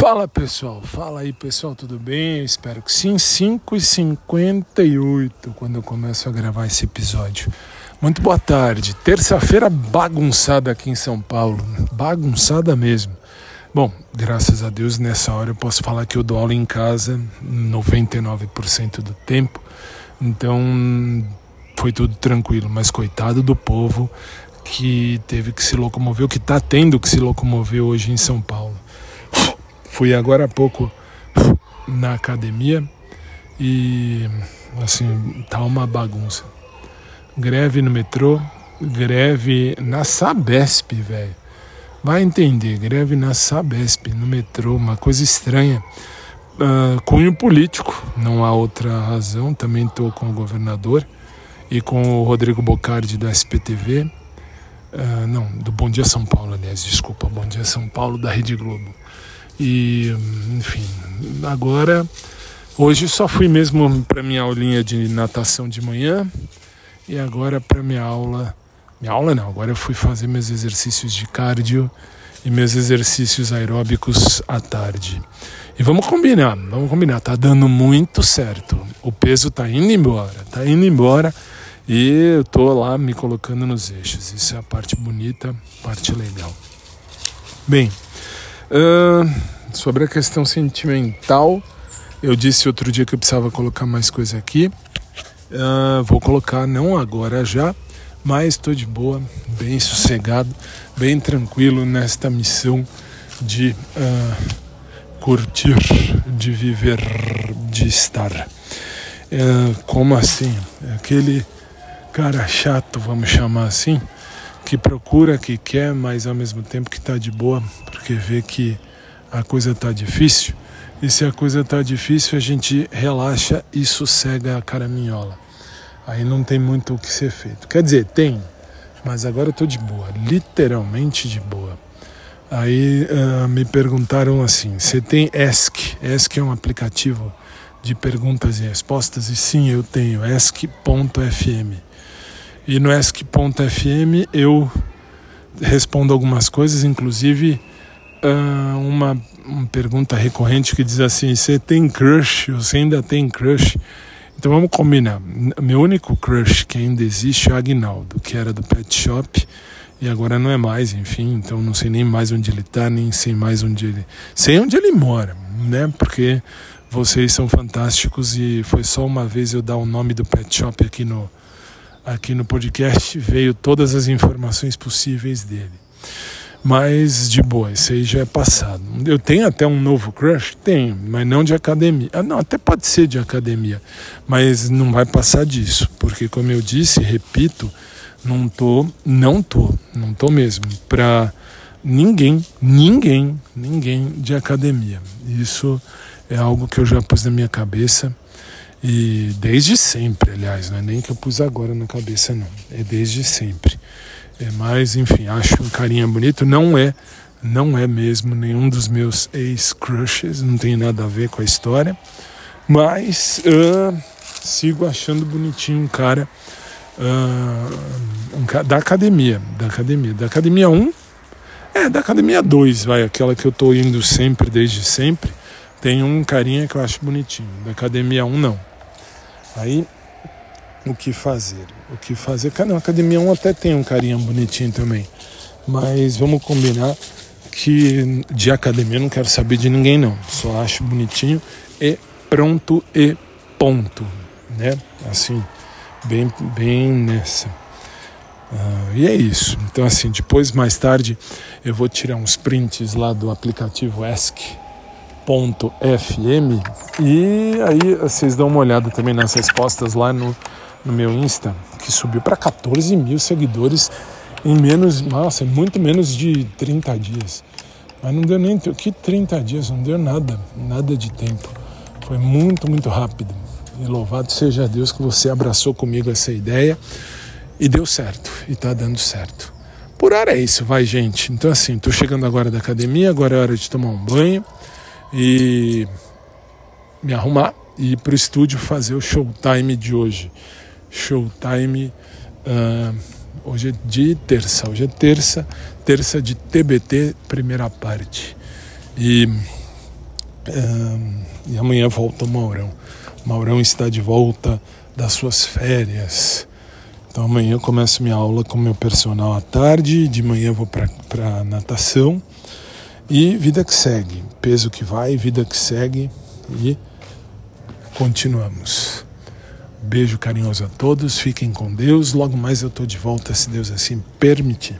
Fala pessoal, fala aí pessoal, tudo bem? Eu espero que sim, 5 e 58 quando eu começo a gravar esse episódio. Muito boa tarde, terça-feira bagunçada aqui em São Paulo, bagunçada mesmo. Bom, graças a Deus nessa hora eu posso falar que eu dou aula em casa 99% do tempo, então foi tudo tranquilo, mas coitado do povo que teve que se locomover, o que está tendo que se locomover hoje em São Paulo. Fui agora há pouco na academia e assim, tá uma bagunça. Greve no metrô, greve na Sabesp, velho. Vai entender, greve na Sabesp, no metrô, uma coisa estranha. Uh, cunho político, não há outra razão. Também estou com o governador e com o Rodrigo Bocardi do SPTV. Uh, ah, não, do Bom Dia São Paulo, aliás, desculpa, Bom Dia São Paulo da Rede Globo. E, enfim, agora, hoje só fui mesmo para minha aulinha de natação de manhã e agora para minha aula. Minha aula não, agora eu fui fazer meus exercícios de cardio e meus exercícios aeróbicos à tarde. E vamos combinar, vamos combinar, tá dando muito certo. O peso tá indo embora, tá indo embora e eu tô lá me colocando nos eixos. Isso é a parte bonita, parte legal. Bem, Uh, sobre a questão sentimental, eu disse outro dia que eu precisava colocar mais coisa aqui. Uh, vou colocar não agora já, mas estou de boa, bem sossegado, bem tranquilo nesta missão de uh, curtir, de viver, de estar. Uh, como assim? Aquele cara chato, vamos chamar assim, que procura, que quer, mas ao mesmo tempo que está de boa, porque vê que a coisa está difícil. E se a coisa está difícil, a gente relaxa e sossega a caraminhola. Aí não tem muito o que ser feito. Quer dizer, tem, mas agora eu estou de boa, literalmente de boa. Aí uh, me perguntaram assim: você tem ESC? ESC é um aplicativo de perguntas e respostas? E sim, eu tenho, ESC.fm. E no ESC.fm eu respondo algumas coisas, inclusive uh, uma, uma pergunta recorrente que diz assim: Você tem crush? Você ainda tem crush? Então vamos combinar. Meu único crush que ainda existe é o Agnaldo, que era do Pet Shop e agora não é mais, enfim. Então não sei nem mais onde ele está, nem sei mais onde ele. Sei onde ele mora, né? Porque vocês são fantásticos e foi só uma vez eu dar o nome do Pet Shop aqui no aqui no podcast veio todas as informações possíveis dele. Mas de boa, isso aí já é passado. Eu tenho até um novo crush? Tenho, mas não de academia. Ah, não, até pode ser de academia, mas não vai passar disso, porque como eu disse, repito, não tô, não tô, não tô mesmo para ninguém, ninguém, ninguém de academia. Isso é algo que eu já pus na minha cabeça e desde sempre, aliás, não é nem que eu pus agora na cabeça, não. É desde sempre. É, mas, enfim, acho um carinha bonito. Não é, não é mesmo nenhum dos meus ex-crushes, não tem nada a ver com a história. Mas uh, sigo achando bonitinho um cara, uh, um, da academia, da academia. Da academia 1, é, da academia 2, vai, aquela que eu tô indo sempre, desde sempre. Tem um carinha que eu acho bonitinho. Da academia 1, não. Aí, o que fazer? O que fazer? Cara, a academia 1 até tem um carinha bonitinho também. Mas vamos combinar que de academia eu não quero saber de ninguém, não. Só acho bonitinho e pronto e ponto. Né? Assim, bem, bem nessa. Uh, e é isso. Então, assim, depois, mais tarde, eu vou tirar uns prints lá do aplicativo ESC FM e aí vocês dão uma olhada também nas respostas lá no, no meu Insta, que subiu para 14 mil seguidores em menos, nossa, muito menos de 30 dias. Mas não deu nem que 30 dias, não deu nada, nada de tempo. Foi muito, muito rápido. E louvado seja Deus que você abraçou comigo essa ideia e deu certo, e tá dando certo. Por hora é isso, vai gente. Então assim, tô chegando agora da academia, agora é hora de tomar um banho e me arrumar e ir para o estúdio fazer o showtime de hoje. Showtime, uh, hoje é de terça, hoje é terça, terça de TBT, primeira parte. E e amanhã volta o Maurão. O Maurão está de volta das suas férias. Então amanhã eu começo minha aula com meu personal à tarde, de manhã vou para natação e vida que segue, peso que vai, vida que segue e continuamos. Beijo carinhoso a todos, fiquem com Deus. Logo mais eu estou de volta, se Deus assim permitir.